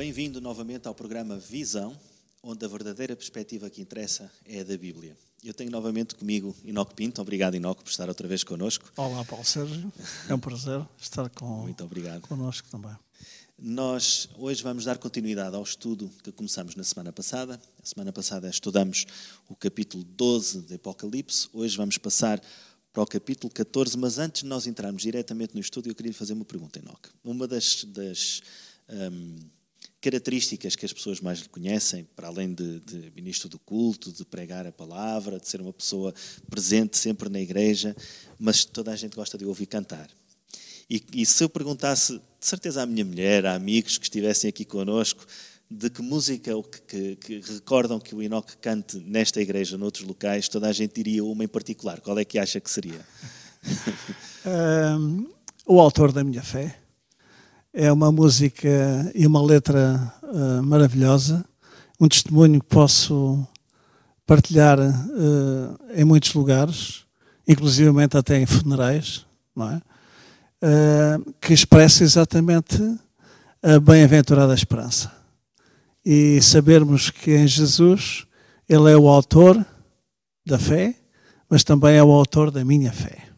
Bem-vindo novamente ao programa Visão, onde a verdadeira perspectiva que interessa é a da Bíblia. Eu tenho novamente comigo Inoc Pinto. Obrigado, Inoc, por estar outra vez connosco. Olá, Paulo Sérgio. É um prazer estar com, Muito obrigado. connosco também. Nós hoje vamos dar continuidade ao estudo que começamos na semana passada. A semana passada estudamos o capítulo 12 de Apocalipse. Hoje vamos passar para o capítulo 14, mas antes de nós entrarmos diretamente no estudo, eu queria lhe fazer uma pergunta, Enoque. Uma das, das hum, características que as pessoas mais lhe conhecem, para além de, de ministro do culto, de pregar a palavra, de ser uma pessoa presente sempre na igreja, mas toda a gente gosta de ouvir cantar. E, e, se eu perguntasse, de certeza à minha mulher, a amigos que estivessem aqui conosco, de que música ou que, que, que, recordam que o Enoque cante nesta igreja, noutros locais, toda a gente diria uma em particular. Qual é que acha que seria? um, o autor da minha fé. É uma música e uma letra uh, maravilhosa, um testemunho que posso partilhar uh, em muitos lugares, inclusivamente até em funerais, não é? Uh, que expressa exatamente a bem-aventurada esperança. E sabermos que em Jesus Ele é o autor da fé, mas também é o autor da minha fé.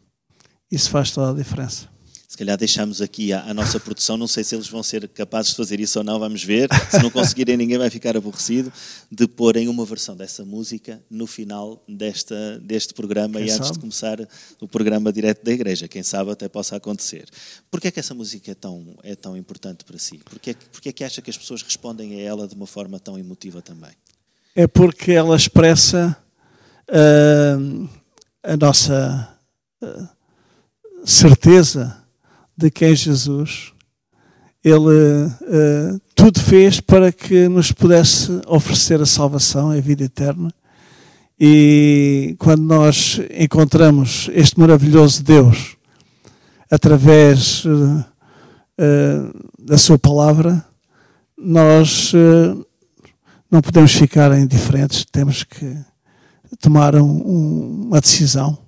Isso faz toda a diferença. Se calhar deixamos aqui a, a, nossa produção, não sei se eles vão ser capazes de fazer isso ou não, vamos ver. Se não conseguirem, ninguém vai ficar aborrecido de porem uma versão dessa música no final desta, deste programa Quem e antes sabe? de começar o programa direto da igreja. Quem sabe até possa acontecer. Porquê é que essa música é tão, é tão importante para si? Porquê, é porquê é que acha que as pessoas respondem a ela de uma forma tão emotiva também? É porque ela expressa uh, a nossa uh, certeza de que em Jesus ele uh, tudo fez para que nos pudesse oferecer a salvação, a vida eterna. E quando nós encontramos este maravilhoso Deus através uh, uh, da Sua palavra, nós não podemos ficar indiferentes, temos que tomar um, uma decisão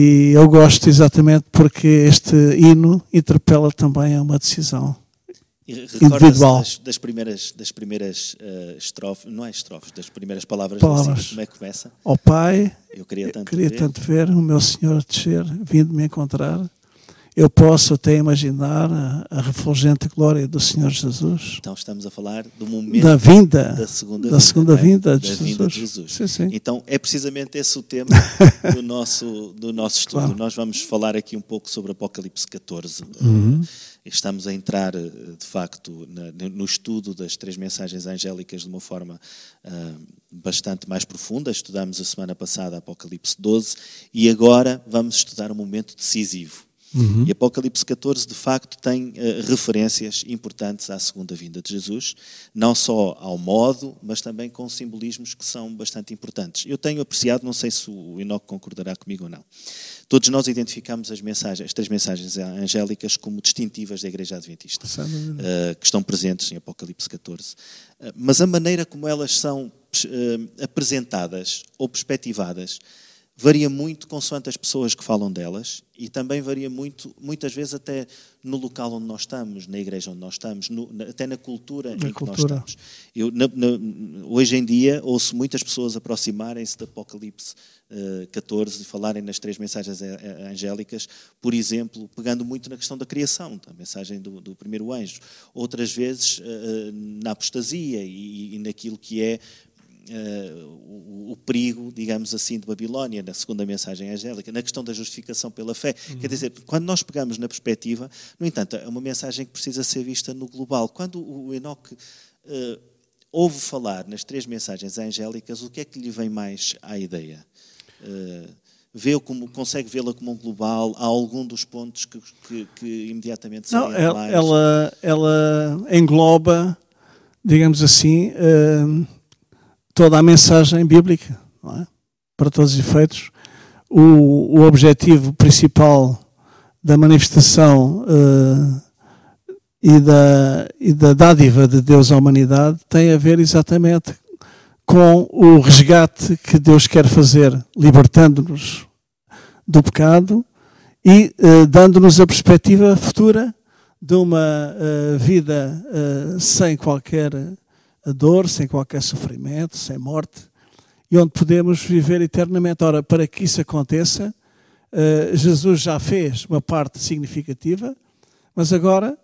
e eu gosto exatamente porque este hino interpela também a uma decisão individual. Das, das, primeiras, das primeiras uh, estrofes, não é estrofes, das primeiras palavras, palavras. como é que começa? Ó oh, Pai, eu queria tanto, queria ver. tanto ver o meu Senhor descer, vindo me encontrar eu posso até imaginar a, a, refulgente glória do Senhor Jesus. Então estamos a falar do momento da vinda, da segunda da vinda, segunda vinda, é? de, da Jesus. vinda de Jesus. Sim, sim. Então é precisamente esse o tema do nosso do nosso estudo. Claro. Nós vamos falar aqui um pouco sobre Apocalipse 14. Uhum. Estamos a entrar de facto no estudo das três mensagens angélicas de uma forma uh, bastante mais profunda. Estudamos a semana passada Apocalipse 12 e agora vamos estudar um momento decisivo Uhum. E Apocalipse 14, de facto, tem uh, referências importantes à segunda vinda de Jesus, não só ao modo, mas também com simbolismos que são bastante importantes. Eu tenho apreciado, não sei se o Enoque concordará comigo ou não, todos nós identificamos as, mensagens, as três mensagens angélicas como distintivas da Igreja Adventista, uh, que estão presentes em Apocalipse 14. Uh, mas a maneira como elas são apresentadas ou perspectivadas varia muito consoante as pessoas que falam delas e também varia muito, muitas vezes até no local onde nós estamos, na igreja onde nós estamos, no, até na cultura na em cultura. que nós estamos. Eu, na, na, hoje em dia ouço muitas pessoas aproximarem-se do Apocalipse uh, 14 e falarem nas três mensagens angélicas, por exemplo, pegando muito na questão da criação, da mensagem do, do primeiro anjo. Outras vezes uh, na apostasia e, e naquilo que é o, o, perigo, digamos assim, de Babilónia, na segunda mensagem angélica, na questão da justificação pela fé. Uhum. Quer dizer, quando nós pegamos na perspectiva, no entanto, é uma mensagem que precisa ser vista no global. Quando o Enoque uh, ouve falar nas três mensagens angélicas, o que é que lhe vem mais à ideia? Uh, vê como, consegue vê-la como um global? Há algum dos pontos que, que, que imediatamente Não, ela, mais... ela, ela engloba, digamos assim, toda a mensagem bíblica, é? para todos os efeitos. O, o objetivo principal da manifestação uh, e, da, e da dádiva de Deus à humanidade tem a ver exatamente com o resgate que Deus quer fazer, libertando-nos do pecado e uh, dando-nos a perspectiva futura de uma uh, vida sem qualquer dor, sem qualquer sofrimento, sem morte, e onde podemos viver eternamente. Ora, para que isso aconteça, uh, Jesus já fez uma parte significativa, mas agora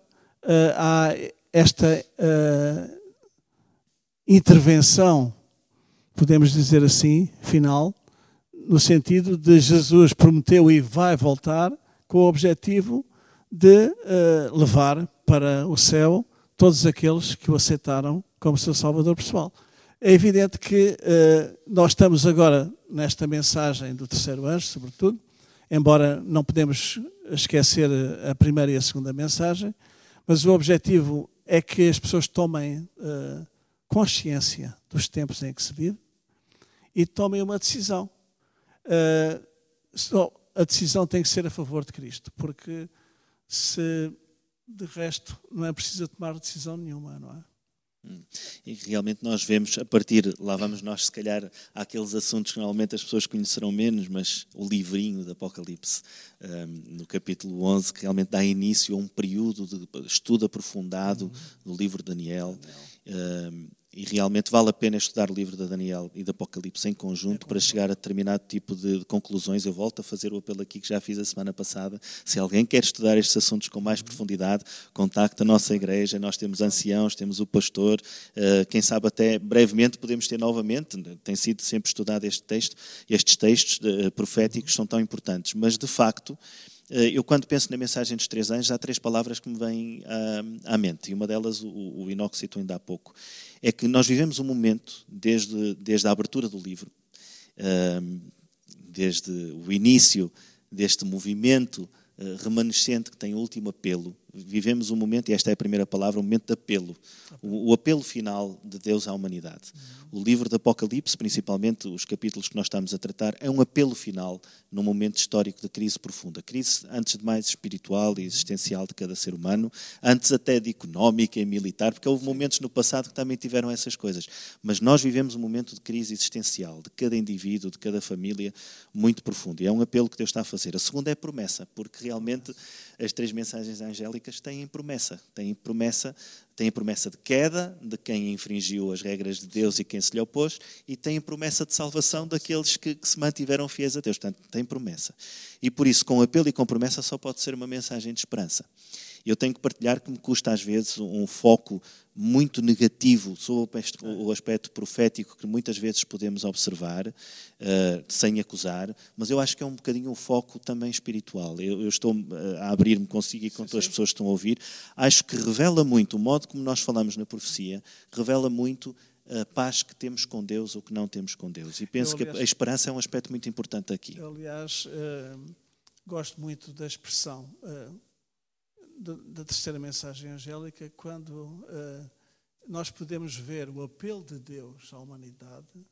há esta intervenção, podemos dizer assim, final, no sentido de Jesus prometeu e vai voltar com o objetivo de levar para o céu todos aqueles que o aceitaram como seu Salvador pessoal. É evidente que uh, nós estamos agora nesta mensagem do terceiro anjo, sobretudo, embora não podemos esquecer a primeira e a segunda mensagem, mas o objetivo é que as pessoas tomem uh, consciência dos tempos em que se vive e tomem uma decisão. Uh, a decisão tem que ser a favor de Cristo, porque se de resto não é preciso tomar decisão nenhuma, não é? E realmente nós vemos, a partir, lá vamos nós, se calhar, àqueles assuntos que normalmente as pessoas conhecerão menos, mas o livrinho do Apocalipse, um, no capítulo 11, que realmente dá início a um período de estudo aprofundado uhum. do livro de Daniel. Daniel. E realmente vale a pena estudar o livro de Daniel e do Apocalipse em conjunto para chegar a determinado tipo de conclusões. Eu volto a fazer o apelo aqui que já fiz a semana passada. Se alguém quer estudar estes assuntos com mais profundidade, contacte a nossa igreja. Nós temos anciãos, temos o pastor. Eh, quem sabe até brevemente podemos ter novamente. Tem sido sempre estudado este texto. Estes textos eh, proféticos são tão importantes. Mas, de facto, eu, quando penso na mensagem dos três anjos, há três palavras que me vêm à, mente, e uma delas o, o citou ainda há pouco. É que nós vivemos um momento, desde, desde a abertura do livro, desde o início deste movimento eh, remanescente que tem o último apelo, vivemos um momento, e esta é a primeira palavra, um momento de apelo. O, o apelo final de Deus à humanidade. O livro do Apocalipse, principalmente os capítulos que nós estamos a tratar, é um apelo final num momento histórico de crise profunda. Crise, antes de mais, espiritual e existencial de cada ser humano, antes até de económica e militar, porque houve momentos no passado que também tiveram essas coisas. Mas nós vivemos um momento de crise existencial, de cada indivíduo, de cada família, muito profundo. E é um apelo que Deus está a fazer. A segunda é promessa, porque realmente as três mensagens angélicas têm promessa. Têm promessa, têm promessa de queda de quem infringiu as regras de Deus e quem se lhe opôs, e têm promessa de salvação daqueles que, que se mantiveram fiéis a Deus. Portanto, tem promessa. E por isso, com apelo e com promessa, só pode ser uma mensagem de esperança. Eu tenho que partilhar que me custa às vezes um foco muito negativo sobre o aspecto profético que muitas vezes podemos observar, uh, sem acusar, mas eu acho que é um bocadinho um foco também espiritual. Eu, estou eh, a abrir-me consigo e com sim, todas as pessoas que estão a ouvir. Acho que revela muito, o modo como nós falamos na profecia, revela muito a paz que temos com Deus ou que não temos com Deus. E penso eu, aliás, que a esperança é um aspecto muito importante aqui. Eu, aliás, uh, gosto muito da expressão. Uh, da terceira mensagem angélica, quando uh, nós podemos ver o apelo de Deus à humanidade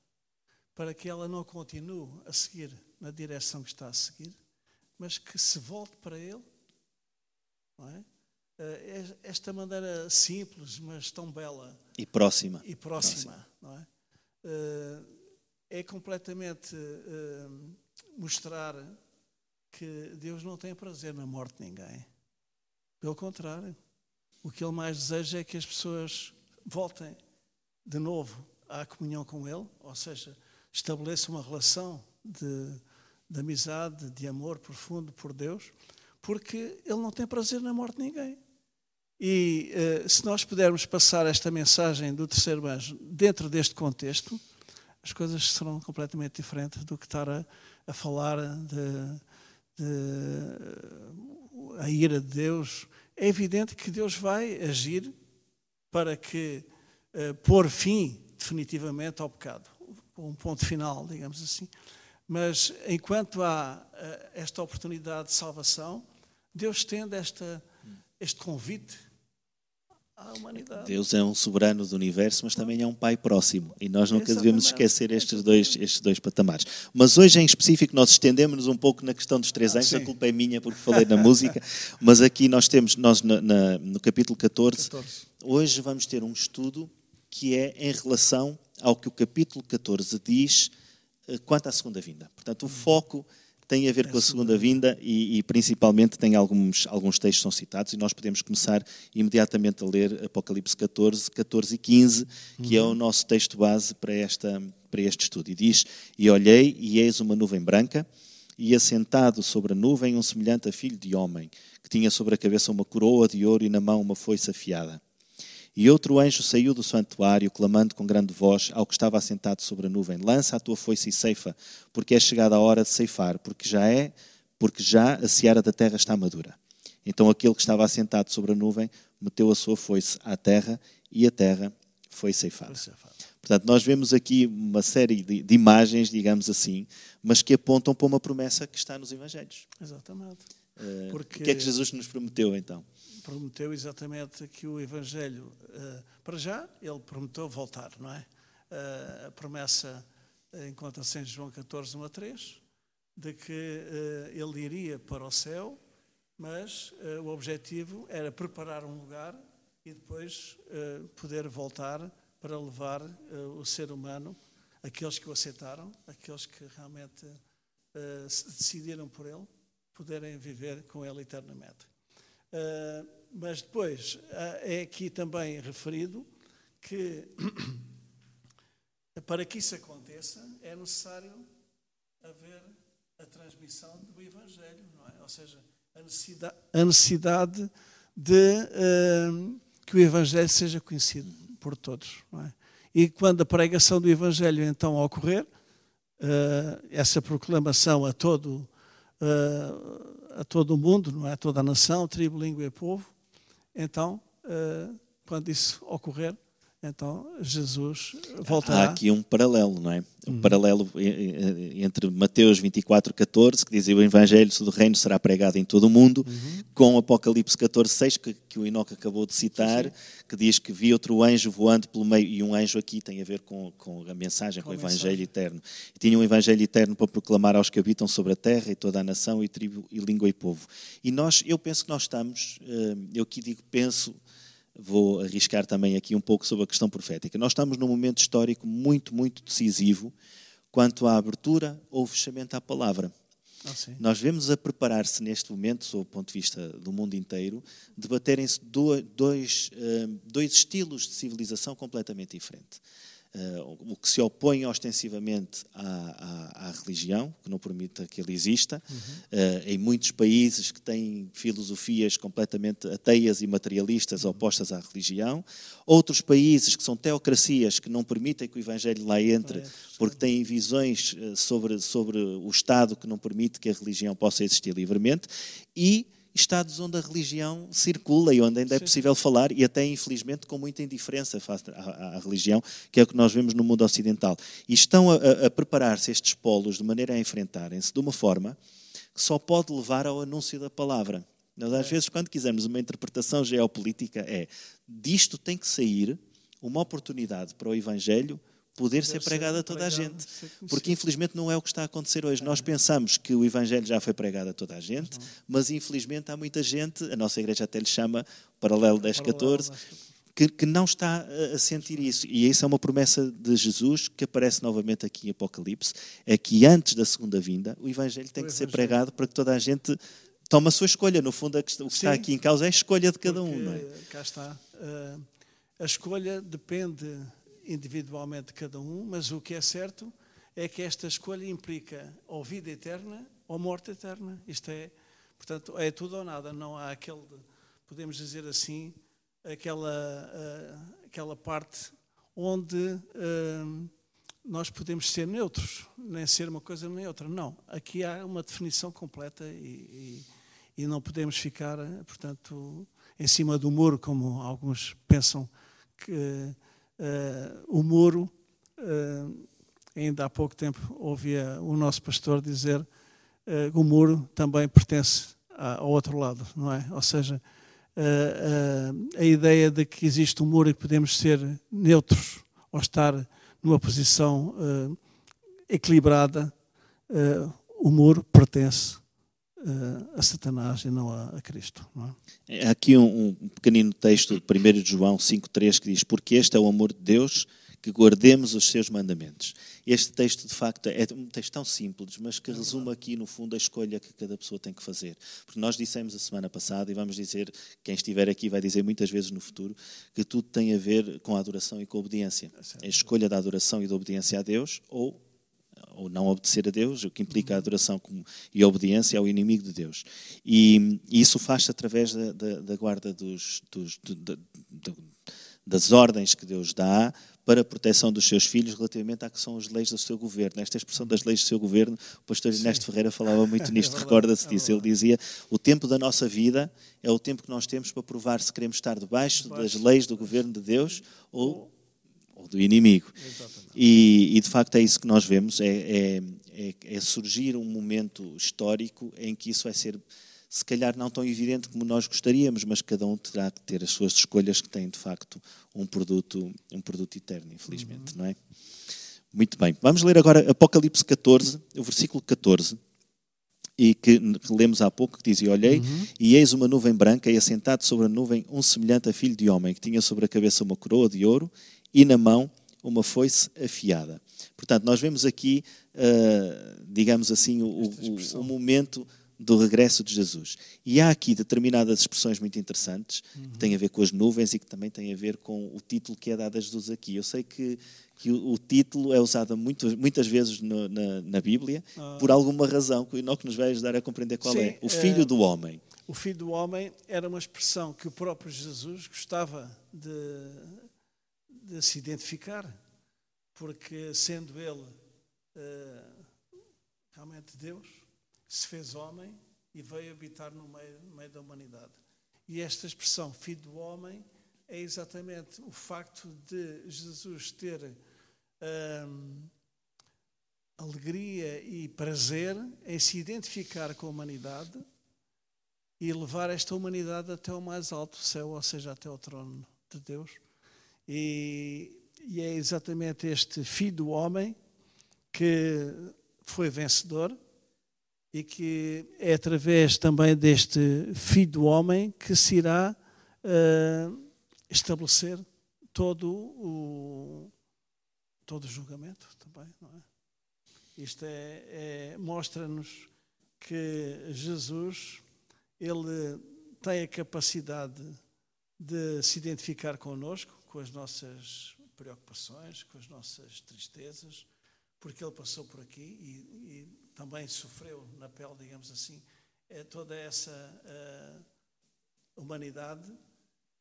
para que ela não continue a seguir na direção que está a seguir, mas que se volte para Ele. Não é? Uh, esta maneira simples, mas tão bela. E próxima. E próxima. próxima. Não é? Uh, é completamente mostrar que Deus não tem prazer na morte de ninguém. Pelo contrário, o que ele mais deseja é que as pessoas voltem de novo à comunhão com ele, ou seja, estabeleçam uma relação de, de amizade, de amor profundo por Deus, porque ele não tem prazer na morte de ninguém. E uh, se nós pudermos passar esta mensagem do terceiro anjo dentro deste contexto, as coisas serão completamente diferentes do que estar a, a falar de, de a ira de Deus, é evidente que Deus vai agir para que uh, pôr fim definitivamente ao pecado, um ponto final, digamos assim. Mas enquanto há uh, esta oportunidade de salvação, Deus estende esta, este convite à humanidade. Deus é um soberano do universo, mas também é um pai próximo. E nós nunca Exatamente. devemos esquecer estes dois, estes dois patamares. Mas hoje, em específico, nós estendemos-nos um pouco na questão dos três anos. Ah, a culpa é minha porque falei na música. Mas aqui nós temos, nós na, na, no capítulo 14, 14, hoje vamos ter um estudo que é em relação ao que o capítulo 14 diz eh, quanto à segunda vinda. Portanto, o foco tem a ver É com a a segunda vinda e, e principalmente tem alguns, alguns textos que são citados e nós podemos começar imediatamente a ler Apocalipse 14, 14 e 15, que é o nosso texto base para, esta, para este estudo. E diz, e olhei e eis uma nuvem branca e assentado sobre a nuvem um semelhante a filho de homem, que tinha sobre a cabeça uma coroa de ouro e na mão uma foice afiada. E outro anjo saiu do santuário, clamando com grande voz ao que estava assentado sobre a nuvem: Lança a tua foice e ceifa, porque é chegada a hora de ceifar, porque já é, porque já a seara da terra está madura. Então aquele que estava assentado sobre a nuvem meteu a sua foice à terra e a terra foi ceifada. Portanto, nós vemos aqui uma série de, de imagens, digamos assim, mas que apontam para uma promessa que está nos Evangelhos. Exatamente. Porque- O que é que Jesus nos prometeu então? Prometeu exatamente que o Evangelho, eh, para já, ele prometeu voltar, não é? Eh, a promessa eh, encontra-se em João 14, 1 a 3, de que ele iria para o céu, mas o objetivo era preparar um lugar e depois poder voltar para levar o ser humano, aqueles que o aceitaram, aqueles que realmente se decidiram por ele, poderem viver com ele eternamente. Uh, mas depois uh, é aqui também referido que para que isso aconteça é necessário haver a transmissão do Evangelho, não é? Ou seja, a necessidade, a necessidade de uh, que o Evangelho seja conhecido por todos, não é? E quando a pregação do Evangelho então ocorrer, essa proclamação a todo uh, a todo o mundo, não é? A toda a nação, tribo, língua e povo. Então, uh, quando isso ocorrer, então Jesus voltará. Há aqui um paralelo, não é? Um paralelo eh, entre Mateus 24, 14, que diz o Evangelho do Reino será pregado em todo o mundo, com Apocalipse 14, 6, que, que o Enoque acabou de citar, que diz que vi outro anjo voando pelo meio, e um anjo aqui tem a ver com, com a mensagem, com, Com o Evangelho mensagem. eterno. E tinha um Evangelho eterno para proclamar aos que habitam sobre a terra e toda a nação e tribo e língua e povo. E nós, eu penso que nós estamos, eh, eu aqui digo penso, vou arriscar também aqui um pouco sobre a questão profética. Nós estamos num momento histórico muito, muito decisivo quanto à abertura ou fechamento à palavra. Ah. Nós vemos a preparar-se neste momento, sob o ponto de vista do mundo inteiro, debaterem-se do- dois, eh, dois estilos de civilização completamente diferentes. Eh, o que se opõe ostensivamente à, à- à religião, que não permite que ele exista, eh, em muitos países que têm filosofias completamente ateias e materialistas opostas à religião, outros países que são teocracias que não permitem que o Evangelho lá entre, entre, porque têm visões eh, sobre, sobre o Estado que não permite que a religião possa existir livremente, e estados onde a religião circula e onde ainda é Sim. possível falar, e até infelizmente com muita indiferença face à, à- à religião, que é o que nós vemos no mundo ocidental. E estão a, a- preparar-se estes polos de maneira a enfrentarem-se de uma forma que só pode levar ao anúncio da palavra. Nós, às vezes, quando quisermos uma interpretação geopolítica, é disto tem que sair uma oportunidade para o Evangelho poder ser pregado a toda a gente. Porque, infelizmente, não é o que está a acontecer hoje. Nós pensamos que o Evangelho já foi pregado a toda a gente, mas, infelizmente, há muita gente, a nossa igreja até lhe chama Paralelo 1014, que, que não está a- sentir isso. E isso é uma promessa de Jesus que aparece novamente aqui em Apocalipse: é que antes da segunda vinda, o Evangelho tem que ser pregado para que toda a gente tome a sua escolha. No fundo, o que está Sim. aqui em causa é a escolha de cada um. Não é? Cá está. eh, a escolha depende individualmente cada um, mas o que é certo é que esta escolha implica ou vida eterna ou morte eterna. Isto é, portanto, é tudo ou nada. Não há aquele, podemos dizer assim, aquela, eh, aquela parte onde eh, nós podemos ser neutros, nem ser uma coisa nem outra. Não. Aqui há uma definição completa e, e, e não podemos ficar, eh, portanto, em cima do muro, como alguns pensam que eh, o muro. eh, ainda há pouco tempo ouvia o nosso pastor dizer eh, que o muro também pertence a- ao outro lado, não é? Ou seja, a ideia de que existe um muro e que podemos ser neutros ou estar numa posição equilibrada, o muro pertence a Satanás e não a, Cristo. Não é? Há aqui um, um pequenino texto de 1 de João 5,3 que diz: Porque este é o amor de Deus, que guardemos os seus mandamentos. Este texto, de facto, é um texto tão simples, mas que resume aqui, no fundo, a escolha que cada pessoa tem que fazer. Porque nós dissemos a semana passada, e vamos dizer, quem estiver aqui vai dizer muitas vezes no futuro, que tudo tem a ver com a adoração e com a obediência. É a escolha da adoração e da obediência a Deus ou ou não obedecer a Deus, o que implica a adoração e a obediência ao inimigo de Deus. E, e isso faz-se através da, da, da guarda dos, dos, do, do, das ordens que Deus dá para a proteção dos seus filhos relativamente à que são as leis do seu governo. Esta expressão das leis do seu governo, o pastor Ernesto Ferreira falava muito nisto, é recorda-se disso. Ele dizia: o tempo da nossa vida é o tempo que nós temos para provar se queremos estar debaixo das leis do governo de Deus ou, ou do inimigo. E, e, de facto é isso que nós vemos: é, é, é, é surgir um momento histórico em que isso vai ser se calhar não tão evidente como nós gostaríamos, mas cada um terá que ter as suas escolhas que têm de facto um produto, um produto eterno, infelizmente, uhum. não é? Muito bem. Vamos ler agora Apocalipse 14, o versículo 14, e que lemos há pouco, que dizia, olhei, uhum. e eis uma nuvem branca, e assentado sobre a nuvem um semelhante a filho de homem, que tinha sobre a cabeça uma coroa de ouro, e na mão uma foice afiada. Portanto, nós vemos aqui, uh, digamos assim, o, o, o momento do regresso de Jesus. E há aqui determinadas expressões muito interessantes uhum. que têm a ver com as nuvens e que também têm a ver com o título que é dado a Jesus aqui. Eu sei que, que o, o título é usado muito, muitas vezes no, na, na, Bíblia ah. por alguma razão que o Enoque nos vai ajudar a compreender qual Sim, é. O Filho é, do Homem. O Filho do Homem era uma expressão que o próprio Jesus gostava de, de se identificar, porque sendo ele uh, realmente Deus se fez homem e veio habitar no meio, no meio da humanidade. E esta expressão, filho do homem, é exatamente o facto de Jesus ter hum, alegria e prazer em se identificar com a humanidade e levar esta humanidade até o mais alto céu, ou seja, até o trono de Deus. E, e é exatamente este filho do homem que foi vencedor e que é através também deste Filho do Homem que se irá uh, estabelecer todo o, todo o julgamento também, não é? Isto é, é mostra-nos que Jesus ele tem a capacidade de se identificar connosco, com as nossas preocupações, com as nossas tristezas, porque ele passou por aqui e, e também sofreu na pele, digamos assim, é toda essa uh, humanidade,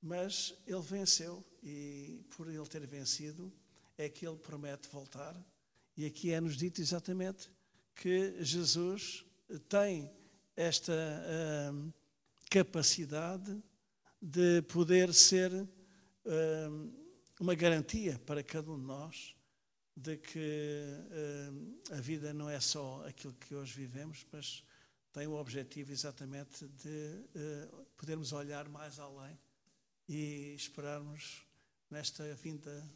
mas ele venceu e por ele ter vencido é que ele promete voltar. E aqui é-nos dito exatamente que Jesus tem esta uh, capacidade de poder ser uma garantia para cada um de nós de que uh, a vida não é só aquilo que hoje vivemos, mas tem o objetivo exatamente de uh, podermos olhar mais além e esperarmos nesta vinda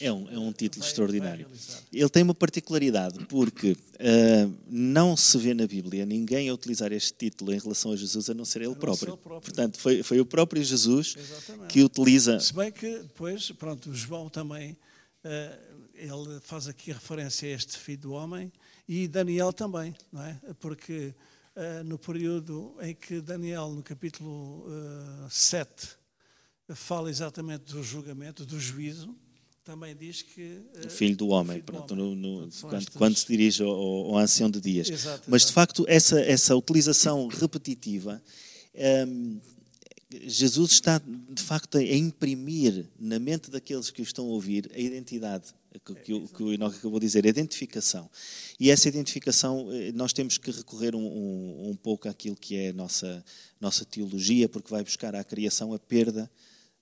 é um, é um título extraordinário. Ele tem uma particularidade, porque uh, não se vê na Bíblia ninguém a utilizar este título em relação a Jesus a não ser ele, próprio. Ser ele próprio. Portanto, foi, foi o próprio Jesus Exatamente. que utiliza. Se bem que depois, pronto, João também uh, ele faz aqui referência a este filho do homem e Daniel também, não é? Porque uh, no período em que Daniel, no capítulo uh, 7, fala exatamente do julgamento, do juízo, também diz que. O filho do homem, filho pronto, do homem. No, no, quando, quando, se dirige ao, ao ancião de dias. Exato, Mas, de facto, essa, essa utilização repetitiva. Ehm, Jesus está, de facto, a imprimir na mente daqueles que o estão a ouvir a identidade que, que, o, que o Enoch acabou de dizer, a identificação. E essa identificação, eh, nós temos que recorrer um, um, um pouco àquilo que é a nossa, nossa teologia, porque vai buscar à criação a perda,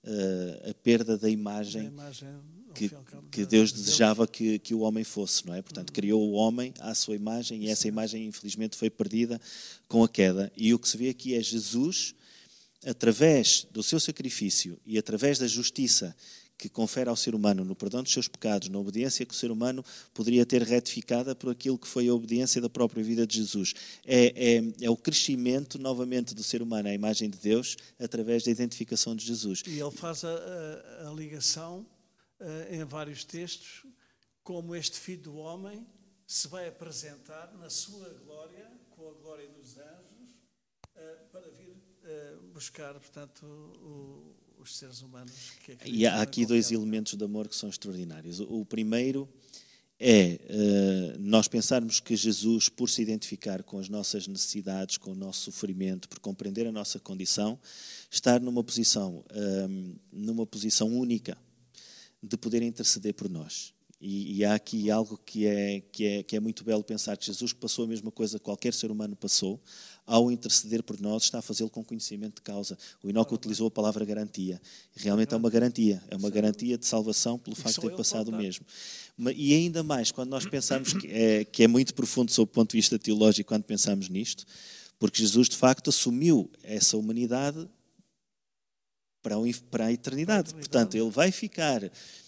uh, a perda da imagem, imagem que, que, Deus desejava que, que o homem fosse, não é? Portanto, uhum. criou o homem à sua imagem e essa imagem, infelizmente, foi perdida com a queda. E o que se vê aqui é Jesus através do seu sacrifício e através da justiça que confere ao ser humano no perdão dos seus pecados, na obediência que o ser humano poderia ter retificada por aquilo que foi a obediência da própria vida de Jesus. É, é, é o crescimento novamente do ser humano à imagem de Deus através da identificação de Jesus. E ele faz a, a, a ligação uh, em vários textos como este Filho do Homem se vai apresentar na sua glória, com a glória dos anjos, uh, para vir uh, buscar, portanto, o, os seres humanos. Que e há aqui dois elementos de amor que são extraordinários. O, o primeiro é uh, nós pensarmos que Jesus, por se identificar com as nossas necessidades, com o nosso sofrimento, por compreender a nossa condição, estar numa posição, um, numa posição única de poder interceder por nós. E, e, há aqui algo que é, que, é, que é muito belo pensar que Jesus passou a mesma coisa que qualquer ser humano passou, ao interceder por nós, está a fazê-lo com conhecimento de causa. O Inoc utilizou a palavra garantia. Realmente é uma garantia, é uma garantia de salvação pelo facto de ter passado o mesmo. E ainda mais, quando nós pensamos que é, que é muito profundo sob o ponto de vista teológico, quando pensamos nisto, porque Jesus de facto assumiu essa humanidade para a, para a eternidade. Portanto, ele vai ficar,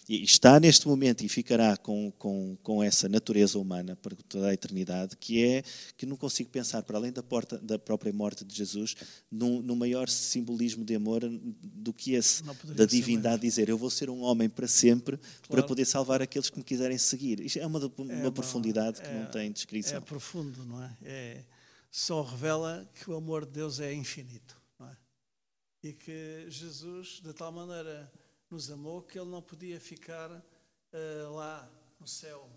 e está neste momento e ficará com, com, com essa natureza humana para toda a eternidade, que é que não consigo pensar, para além da, porta, da própria morte de Jesus, num, num maior simbolismo de amor do que esse, da divindade, dizer: Eu vou ser um homem para sempre claro. para poder salvar aqueles que me quiserem seguir. Isto é uma, uma, é uma profundidade que é, não tem descrição. É profundo, não é? é? Só revela que o amor de Deus é infinito e que Jesus, de tal maneira, nos amou que ele não podia ficar uh, lá no céu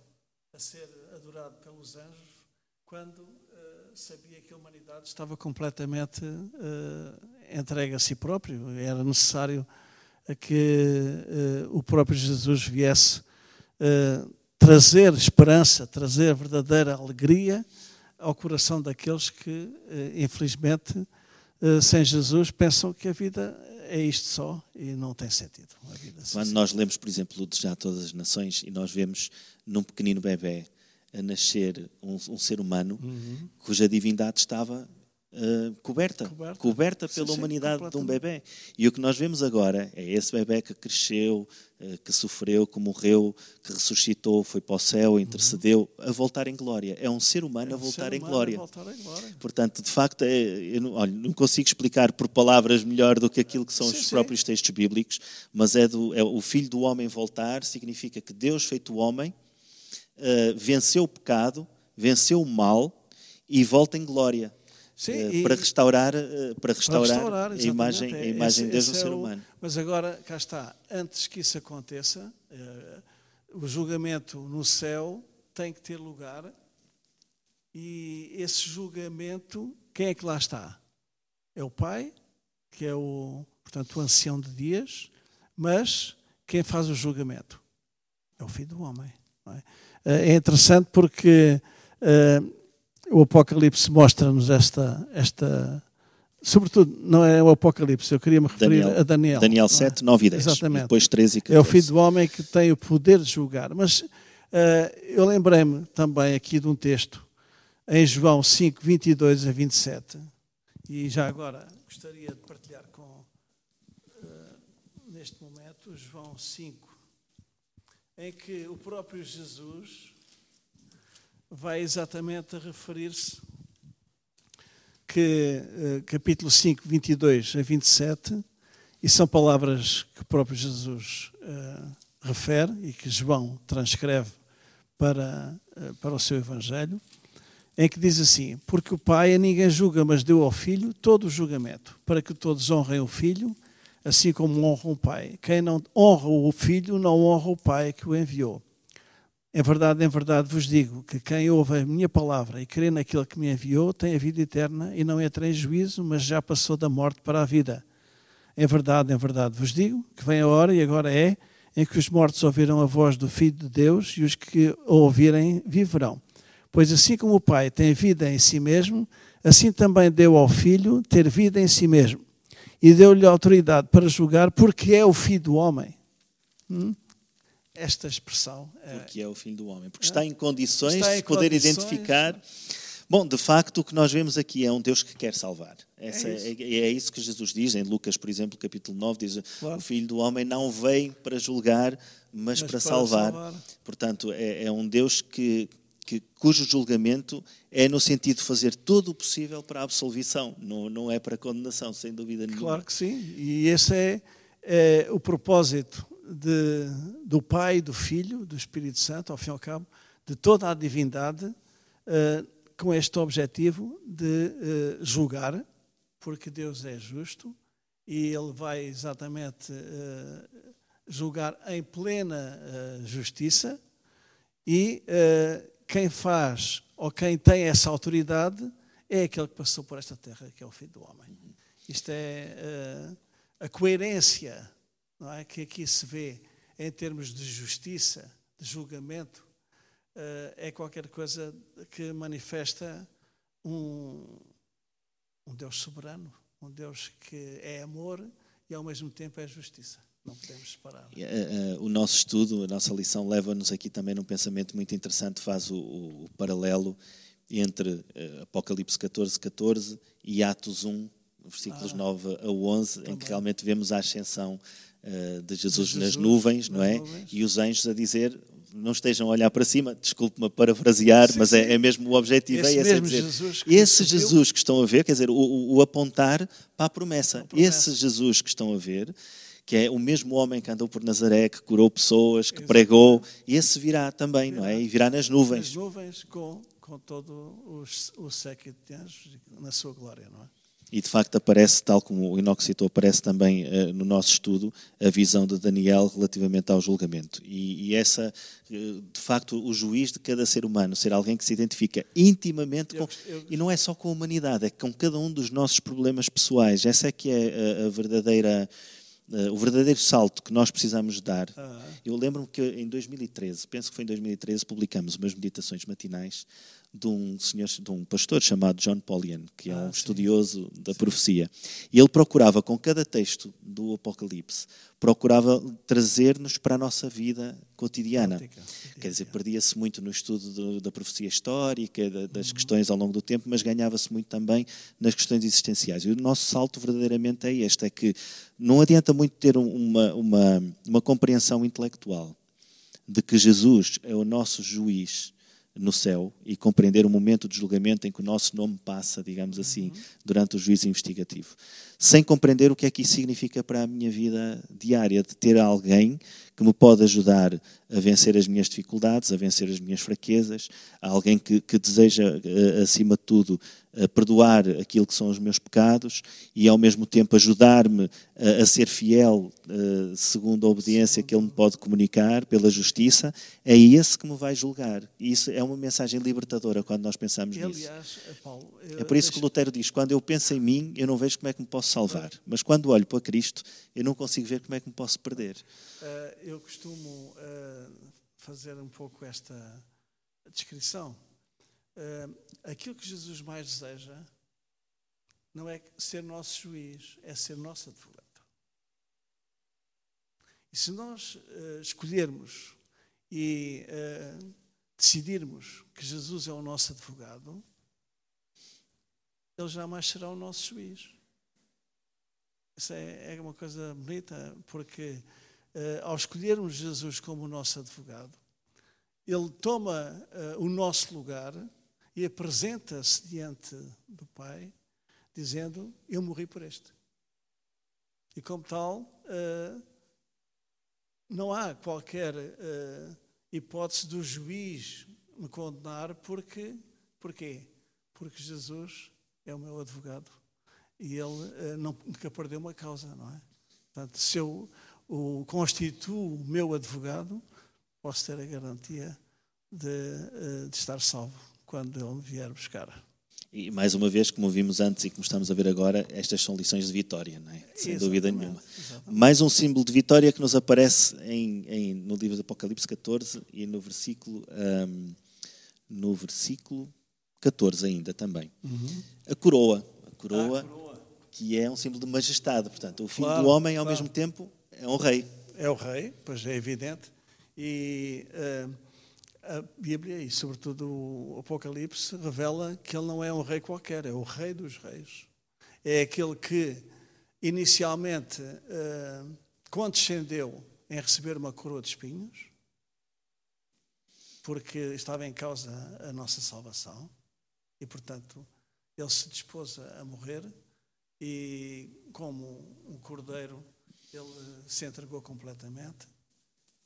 a ser adorado pelos anjos quando uh, sabia que a humanidade estava completamente uh, entregue a si próprio. Era necessário que o próprio Jesus viesse trazer esperança, trazer verdadeira alegria ao coração daqueles que, infelizmente, sem Jesus pensam que a vida é isto só e não tem sentido. Quando nós lemos, por exemplo, o Já Todas as Nações e nós vemos num pequenino bebê a nascer um, um ser humano uhum. cuja divindade estava uh, coberta, coberta, coberta pela sim, humanidade sim, de um bebê. E o que nós vemos agora é esse bebê que cresceu, uh, que sofreu, que morreu, que ressuscitou, foi para o céu, intercedeu, uhum. a voltar em glória. É um ser humano, é um a, voltar ser humano a voltar em glória. Portanto, de facto, é, eu não, olha, não, consigo explicar por palavras melhor do que aquilo que são sim, os próprios textos bíblicos, mas é, do, é o filho do homem voltar, significa que Deus, feito homem, uh, venceu o pecado, venceu o mal e volta em glória. Sim, eh, para restaurar, eh, para restaurar, para restaurar a imagem, a imagem esse, de Deus no é ser o, humano. Mas agora, cá está, antes que isso aconteça, uh, o julgamento no céu tem que ter lugar e esse julgamento, quem é que lá está? É o Pai, que é o, portanto, o ancião de dias, mas quem faz o julgamento? É o Filho do Homem. É? é? interessante porque uh, o Apocalipse mostra-nos esta, esta. Sobretudo, não é o Apocalipse, eu queria me referir Daniel, a Daniel. Daniel 7, 9 e 10. Exatamente. E depois 13 e 14. É o filho do homem que tem o poder de julgar. Mas uh, eu lembrei-me também aqui de um texto em João 5, 22 a 27. E já agora gostaria de partilhar com, uh, neste momento, João 5, em que o próprio Jesus vai exatamente a referir-se que uh, capítulo 5, 22 a 27, e são palavras que o próprio Jesus uh, refere e que João transcreve para, uh, para o seu Evangelho, em que diz assim: Porque o Pai a ninguém julga, mas deu ao Filho todo o julgamento, para que todos honrem o Filho, assim como honram o Pai. Quem não honra o Filho, não honra o Pai que o enviou. Em verdade, em verdade vos digo que quem ouve a minha palavra e crê naquele que me enviou tem a vida eterna e não entra em juízo, mas já passou da morte para a vida. Em verdade, em verdade vos digo que vem a hora, e agora é, em que os mortos ouvirão a voz do Filho de Deus e os que o ouvirem viverão. Pois assim como o Pai tem vida em si mesmo, assim também deu ao Filho ter vida em si mesmo. E deu-lhe autoridade para julgar, porque é o Filho do homem. Hum? Esta expressão. É porque é o Filho do Homem. Porque está em condições está em de poder condições, identificar. Bom, de facto, o que nós vemos aqui é um Deus que quer salvar. Essa, é, isso. É, é, isso que Jesus diz em Lucas, por exemplo, capítulo 9, diz claro. o Filho do Homem não vem para julgar, mas, mas para, para, salvar. salvar. Portanto, é, é um Deus que, que, cujo julgamento é no sentido de fazer todo o possível para a absolvição, não, não é para a condenação, sem dúvida nenhuma. Claro que sim, e esse é, é o propósito de, do Pai, do Filho, do Espírito Santo, ao fim e ao cabo, de toda a divindade, uh, com este objetivo de uh, julgar, porque Deus é justo e Ele vai exatamente uh, julgar em plena justiça e quem faz ou quem tem essa autoridade é aquele que passou por esta terra, que é o Filho do Homem. Isto é a coerência não é, que aqui se vê em termos de justiça, de julgamento, uh, é qualquer coisa que manifesta um, um Deus soberano, um Deus que é amor e ao mesmo tempo é justiça. Não podemos separar. Uh, uh, o nosso estudo, a nossa lição leva-nos aqui também num pensamento muito interessante, faz o, o, o paralelo entre Apocalipse 14, 14 e Atos 1, versículos ah, 9 a 11, também. em que realmente vemos a ascensão uh, de, Jesus Jesus nas nuvens, não é? Nuvens. E os anjos a dizer não estejam a olhar para cima, desculpe-me parafrasear, sim, mas é, é, mesmo o objetivo, esse é esse, dizer, Jesus que esse Jesus que estão a ver, quer dizer, o, o apontar para a promessa. a promessa. Esse Jesus que estão a ver, que é o mesmo homem que andou por Nazaré, que curou pessoas, que Exatamente. pregou, esse virá também, virá. não é? E virá nas nuvens. Nas nuvens com, com todo o, o séquito de anjos na sua glória, não é? E de facto aparece, tal como o Inox citou, aparece também uh, no nosso estudo a visão de Daniel relativamente ao julgamento. E, e, essa, uh, de facto, o juiz de cada ser humano, ser alguém que se identifica intimamente com. E não é só com a humanidade, é com cada um dos nossos problemas pessoais. Essa é que é a, a verdadeira. Uh, o verdadeiro salto que nós precisamos dar. Eu lembro-me que em 2013, penso que foi em 2013, publicamos umas meditações matinais de um senhor, de um pastor chamado John Polian, que é um ah, estudioso da sim. profecia. E ele procurava, com cada texto do Apocalipse, procurava trazer-nos para a nossa vida cotidiana. Quer dizer, perdia-se muito no estudo do, da profecia histórica, da, das uhum. questões ao longo do tempo, mas ganhava-se muito também nas questões existenciais. E o nosso salto verdadeiramente é este, é que não adianta muito ter uma, uma, uma compreensão intelectual de que Jesus é o nosso juiz no céu e compreender o momento de julgamento em que o nosso nome passa, digamos assim, uhum. durante o juízo investigativo. Sem compreender o que é que isso significa para a minha vida diária, de ter alguém que me pode ajudar a vencer as minhas dificuldades, a vencer as minhas fraquezas, alguém que, que deseja, eh, acima de tudo, a perdoar aquilo que são os meus pecados e ao mesmo tempo ajudar-me a, a, ser fiel uh, segundo a obediência que ele me pode comunicar pela justiça, é esse que me vai julgar. E isso é uma mensagem libertadora quando nós pensamos Aliás, nisso. Eh, Paulo, eu, é por isso que Lutero diz: quando eu penso em mim, eu não vejo como é que me posso salvar, mas quando olho para Cristo, eu não consigo ver como é que me posso perder. Eu costumo fazer um pouco esta descrição uh, aquilo que Jesus mais deseja não é ser nosso juiz, é ser nosso advogado. E se nós uh, escolhermos e uh, decidirmos que Jesus é o nosso advogado, ele jamais será o nosso juiz. Isso é, é uma coisa bonita, porque uh, ao escolhermos Jesus como o nosso advogado, ele toma o nosso lugar e apresenta-se diante do Pai, dizendo: Eu morri por este. E como tal, uh, não há qualquer uh, hipótese do juiz me condenar, porque, porquê? Porque Jesus é o meu advogado e ele não, nunca perdeu uma causa, não é? Portanto, se eu o constituo o meu advogado, posso ter a garantia de, de estar salvo quando Ele vier buscar. E mais uma vez, como vimos antes e como estamos a ver agora, estas são lições de vitória, não é? sem exatamente, dúvida nenhuma. Exatamente. Mais um símbolo de vitória que nos aparece em, em, no livro do Apocalipse 14 e no versículo, um, no versículo 14 ainda também. Uhum. A coroa. A coroa, ah, coroa, que é um símbolo de majestade. Portanto, o filho claro, do homem, ao claro. mesmo tempo, é um rei. É o rei, pois é evidente. E. Uh, a Bíblia e, sobretudo, o Apocalipse revela que ele não é um rei qualquer, é o rei dos reis. É aquele que, inicialmente, eh, condescendeu em receber uma coroa de espinhos, porque estava em causa a nossa salvação, e, portanto, ele se dispôs a morrer, e, como um cordeiro, ele se entregou completamente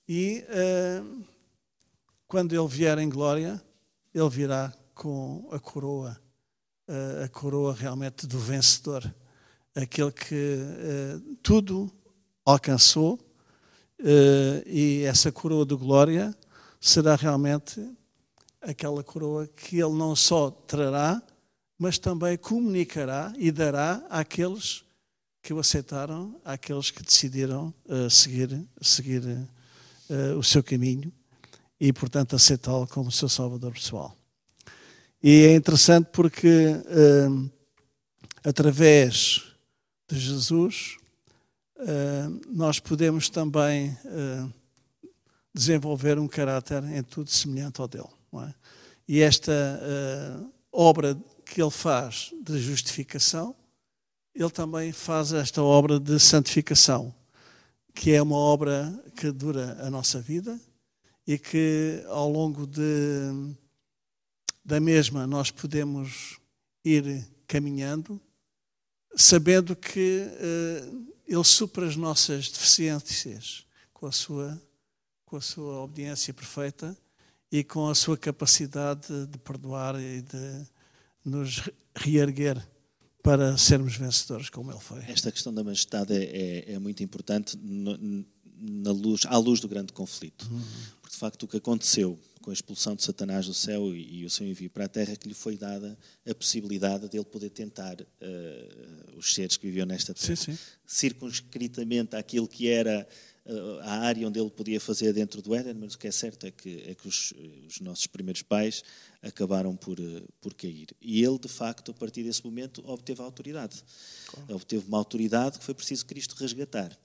E uh, quando ele vier em glória, ele virá com a coroa, uh, a coroa realmente do vencedor, aquele que uh, tudo alcançou, e essa coroa de glória será realmente aquela coroa que ele não só trará, mas também comunicará e dará àqueles que o aceitaram, àqueles que decidiram seguir, seguir o seu caminho e, portanto, aceitá-lo como seu Salvador pessoal. E é interessante porque, uh, através de Jesus, nós podemos também desenvolver um caráter em tudo semelhante ao dele. É? E esta obra que ele faz de justificação, ele também faz esta obra de santificação, que é uma obra que dura a nossa vida e que ao longo de, da mesma nós podemos ir caminhando, sabendo que uh, ele supra as nossas deficiências com a sua com a sua obediência perfeita e com a sua capacidade de perdoar e de nos reerguer para sermos vencedores como ele foi. Esta questão da majestade é, é, é muito importante na luz, à luz do grande conflito. Uhum. Porque, de facto, o que aconteceu com a expulsão de Satanás do céu e, e o seu envio para a terra, é que lhe foi dada a possibilidade de ele poder tentar uh, os seres que viviam nesta terra, sim, sim. circunscritamente àquilo que era a área onde ele podia fazer dentro do Éden, mas o que é certo é que, é que os, os, nossos primeiros pais acabaram por, eh, por cair. E ele, de facto, a partir desse momento, obteve a autoridade. Claro. Obteve uma autoridade que foi preciso Cristo resgatar.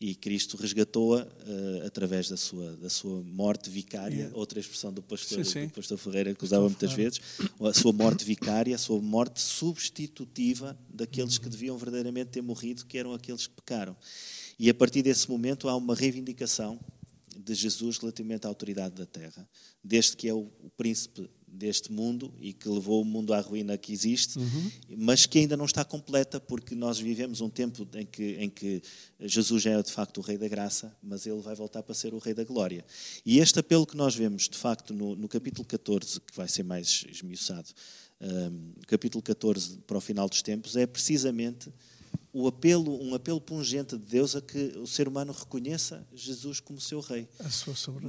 E Cristo resgatou-a uh, através da sua, da sua morte vicária, yeah. outra expressão do pastor, sim, sim. Do pastor Ferreira que usava muitas vezes, a sua morte vicária, a sua morte substitutiva daqueles que deviam verdadeiramente ter morrido, que eram aqueles que pecaram. E a partir desse momento há uma reivindicação de Jesus relativamente à autoridade da terra, desde que é o, príncipe deste mundo e que levou o mundo à ruína que existe, uhum. mas que ainda não está completa, porque nós vivemos um tempo em que, em que Jesus é de facto o Rei da Graça, mas ele vai voltar para ser o Rei da Glória. E este apelo que nós vemos, de facto, no, no capítulo 14, que vai ser mais esmiuçado, um, capítulo 14 para o final dos tempos, é precisamente o apelo, um apelo pungente de Deus a que o ser humano reconheça Jesus como seu rei.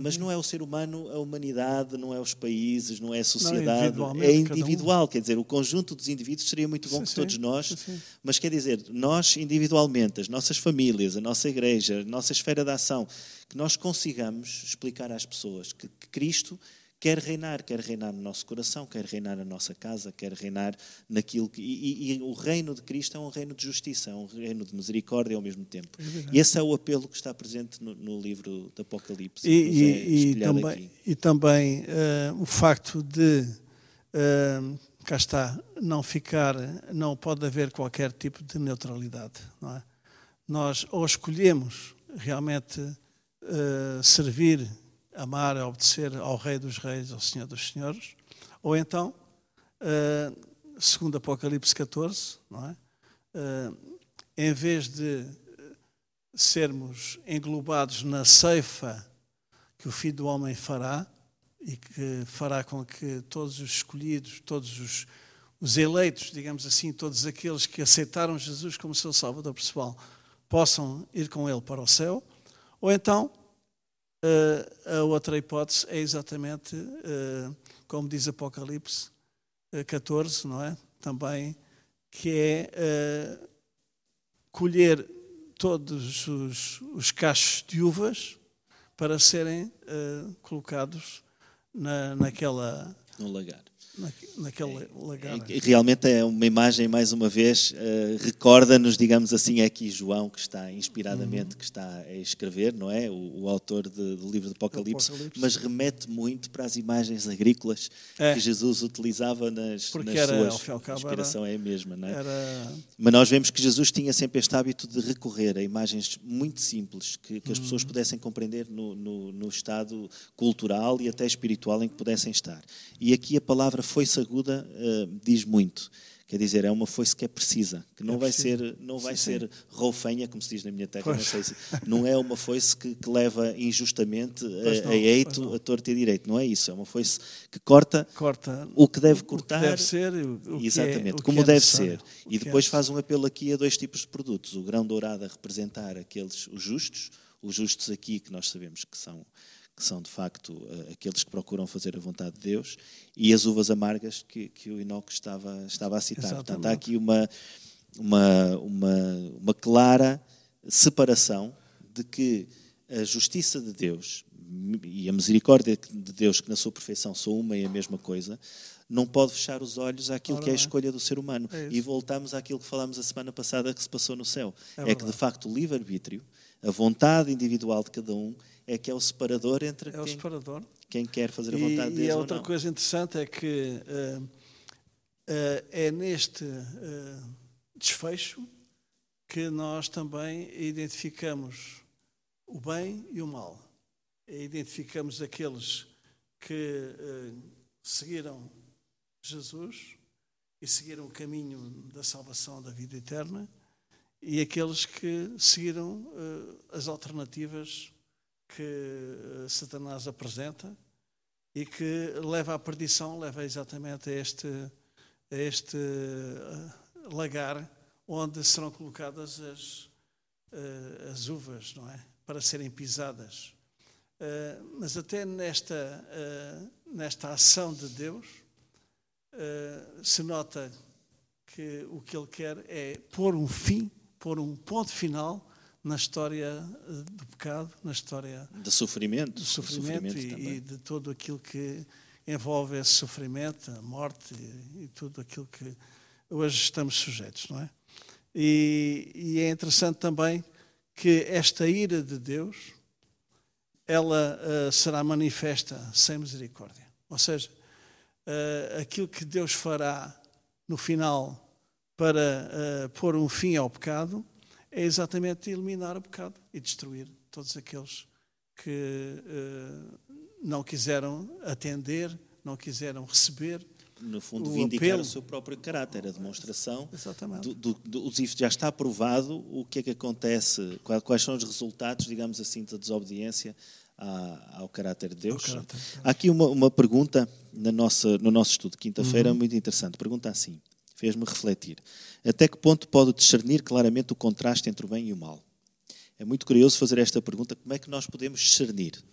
Mas não é o ser humano, a humanidade, não é os países, não é a sociedade, não, é individual. Um. Quer dizer, o conjunto dos indivíduos seria muito bom sim, que sim, todos nós, sim, mas quer dizer, nós individualmente, as nossas famílias, a nossa igreja, a nossa esfera de ação, que nós consigamos explicar às pessoas que, que Cristo quer reinar, quer reinar no nosso coração, quer reinar na nossa casa, quer reinar naquilo que. E, e, e o reino de Cristo é um reino de justiça, é um reino de misericórdia ao mesmo tempo. É e esse é o apelo que está presente no, no livro do Apocalipse. E, é também, e também uh, o facto de. Uh, cá está, não ficar, não pode haver qualquer tipo de neutralidade, não é? Nós ou escolhemos realmente uh, servir amar, obedecer ao Rei dos Reis, ao Senhor dos Senhores, ou então, uh, segundo Apocalipse 14, não é? Uh, em vez de sermos englobados na ceifa que o Filho do Homem fará, e que fará com que todos os escolhidos, todos os, os eleitos, digamos assim, todos aqueles que aceitaram Jesus como seu Salvador pessoal, possam ir com ele para o céu, ou então a outra hipótese é exatamente, como diz Apocalipse 14, não é? Também, que é colher todos os, os cachos de uvas para serem colocados na, naquela. No lagar naquele lagar. Realmente é uma imagem, mais uma vez, uh, recorda-nos, digamos assim, é aqui João, que está inspiradamente, uhum. que está a escrever, não é? O, o autor de, do livro do Apocalipse, Apocalipse, mas remete muito para as imagens agrícolas é. que Jesus utilizava nas, Porque nas era, suas... A inspiração é a mesma, não é? Era... Mas nós vemos que Jesus tinha sempre este hábito de recorrer a imagens muito simples, que, que as pessoas uhum. pudessem compreender no, no, no estado cultural e até espiritual em que pudessem estar. E aqui a palavra foi-se aguda uh, diz muito. Quer dizer, é uma foice que é precisa, que não É vai ser, não vai Sim, ser roufenha, como se diz na minha terra, não sei se, não é uma foice que, que leva injustamente a, não, a eito, a torto e a direito. Não é isso, é uma foice que corta Corta o que deve o que cortar. deve ser, o, o que é- Exatamente, o como é deve ser. E depois faz um apelo aqui a dois tipos de produtos. O grão dourado a representar aqueles, os justos, os justos aqui que nós sabemos que são, que são de facto eh, aqueles que procuram fazer a vontade de Deus, e as uvas amargas que, que o Inoco estava, estava a citar. Portanto, há Exatamente. aqui uma, uma, uma, uma clara separação de que a justiça de Deus e a misericórdia de Deus, que na sua perfeição são uma e a mesma coisa, não pode fechar os olhos àquilo Ora que é a escolha do ser humano. É e voltamos àquilo que falámos a semana passada que se passou no céu. É É, que, de facto, o livre-arbítrio, a vontade individual de cada um, é que é o separador entre É quem, separador. quem quer fazer a E, vontade de e Deus a ou outra coisa interessante é que eh, eh, é neste eh, desfecho que nós também identificamos o bem e o mal. E identificamos aqueles que seguiram Jesus e seguiram o caminho da salvação da vida eterna e aqueles que seguiram as alternativas que eh, Satanás apresenta e que leva à perdição, leva exatamente a este, a este eh, lagar onde serão colocadas as, eh, as uvas, não é? Para serem pisadas. Mas até nesta, nesta ação de Deus, se nota que o que ele quer é pôr um fim, pôr um ponto final na história eh, do pecado, na história De sofrimento. do de sofrimento, e, e de tudo aquilo que envolve esse sofrimento, a morte e, e tudo aquilo que hoje estamos sujeitos, não é? E, e é interessante também que esta ira de Deus ela eh, será manifesta sem misericórdia. Ou seja, eh, aquilo que Deus fará no final para eh, pôr um fim ao pecado é exatamente eliminar o pecado e destruir todos aqueles que eh, não quiseram atender, não quiseram receber. No fundo, o vindicar apelo. o seu próprio caráter, a demonstração. Exatamente. Do, do, já está provado o que é que acontece, quais são os resultados, digamos assim, da desobediência à- ao caráter de Deus. caráter. Há aqui uma, uma pergunta na nossa, no nosso estudo de quinta-feira Uhum. muito interessante. Pergunta assim, fez-me refletir. Até que ponto pode discernir claramente o contraste entre o bem e o mal? É muito curioso fazer esta pergunta, como é que nós podemos discernir?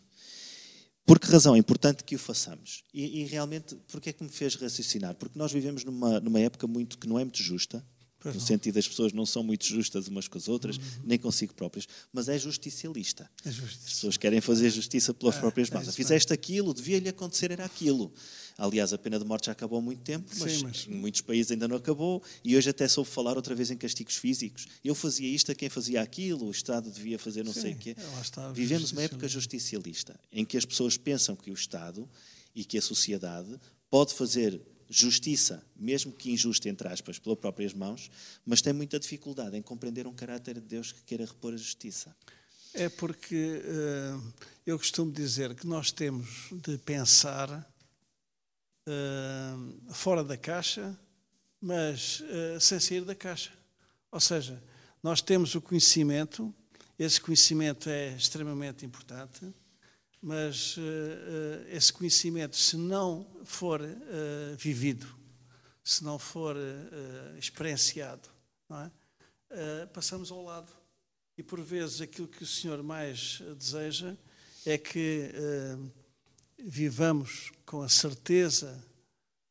Por que razão é importante que o façamos? E, e realmente, porque é que me fez raciocinar? Porque nós vivemos numa, numa época muito que não é muito justa, Pois no não. sentido das pessoas não são muito justas umas com as outras, nem consigo próprias, mas é justicialista. É As justiça. pessoas querem fazer justiça pelas próprias é mãos. isso Fizeste aquilo, devia-lhe acontecer, era aquilo. Aliás, a pena de morte já acabou há muito tempo, mas, Sim, mas- em muitos países ainda não acabou, e hoje até soube falar outra vez em castigos físicos. Eu fazia isto a quem fazia aquilo, o Estado devia fazer não sei o Sim, quê. a Vivemos uma época justicialista, em que as pessoas pensam que o Estado e que a sociedade pode fazer justiça, mesmo que injusta, entre aspas, pelas próprias mãos, mas tem muita dificuldade em compreender um caráter de Deus que queira repor a justiça. É porque eh, eu costumo dizer que nós temos de pensar eh, fora da caixa, mas eh, sem sair da caixa. Ou seja, nós temos o conhecimento, esse conhecimento é extremamente importante, mas eh, esse conhecimento, se não for eh, vivido, se não for eh, experienciado, não é? Passamos ao lado. E por vezes aquilo que o Senhor mais deseja é que vivamos com a certeza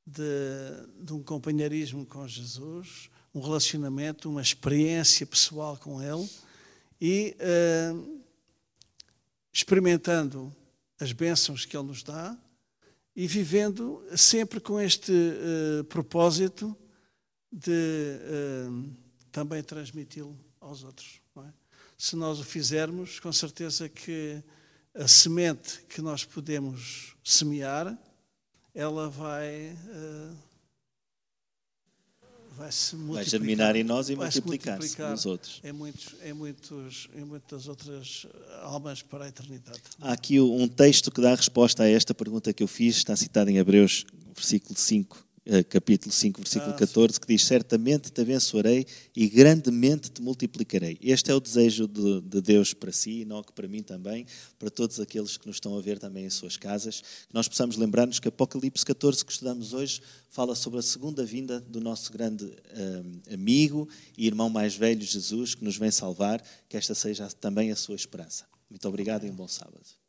de, de um companheirismo com Jesus, um relacionamento, uma experiência pessoal com Ele e experimentando as bênçãos que Ele nos dá e vivendo sempre com este eh, propósito de eh, também transmiti-lo aos outros. é? Se nós o fizermos, com certeza que a semente que nós podemos semear, ela vai, eh, vai se multiplicar. Vai germinar em nós e vai se multiplicar-se multiplicar nos outros. Em, muitos, em, muitos, em muitas outras almas para a eternidade. Há aqui um texto que dá resposta a esta pergunta que eu fiz, está citado em Hebreus, versículo 5, eh, capítulo 5, versículo 14, que diz: Certamente te abençoarei e grandemente te multiplicarei. Este é o desejo de, de Deus para si, e não que para mim também, para todos aqueles que nos estão a ver também em suas casas. Que nós possamos lembrar-nos que Apocalipse 14, que estudamos hoje, fala sobre a segunda vinda do nosso grande um, amigo e irmão mais velho, Jesus, que nos vem salvar. Que esta seja também a sua esperança. Muito obrigado e um bom sábado.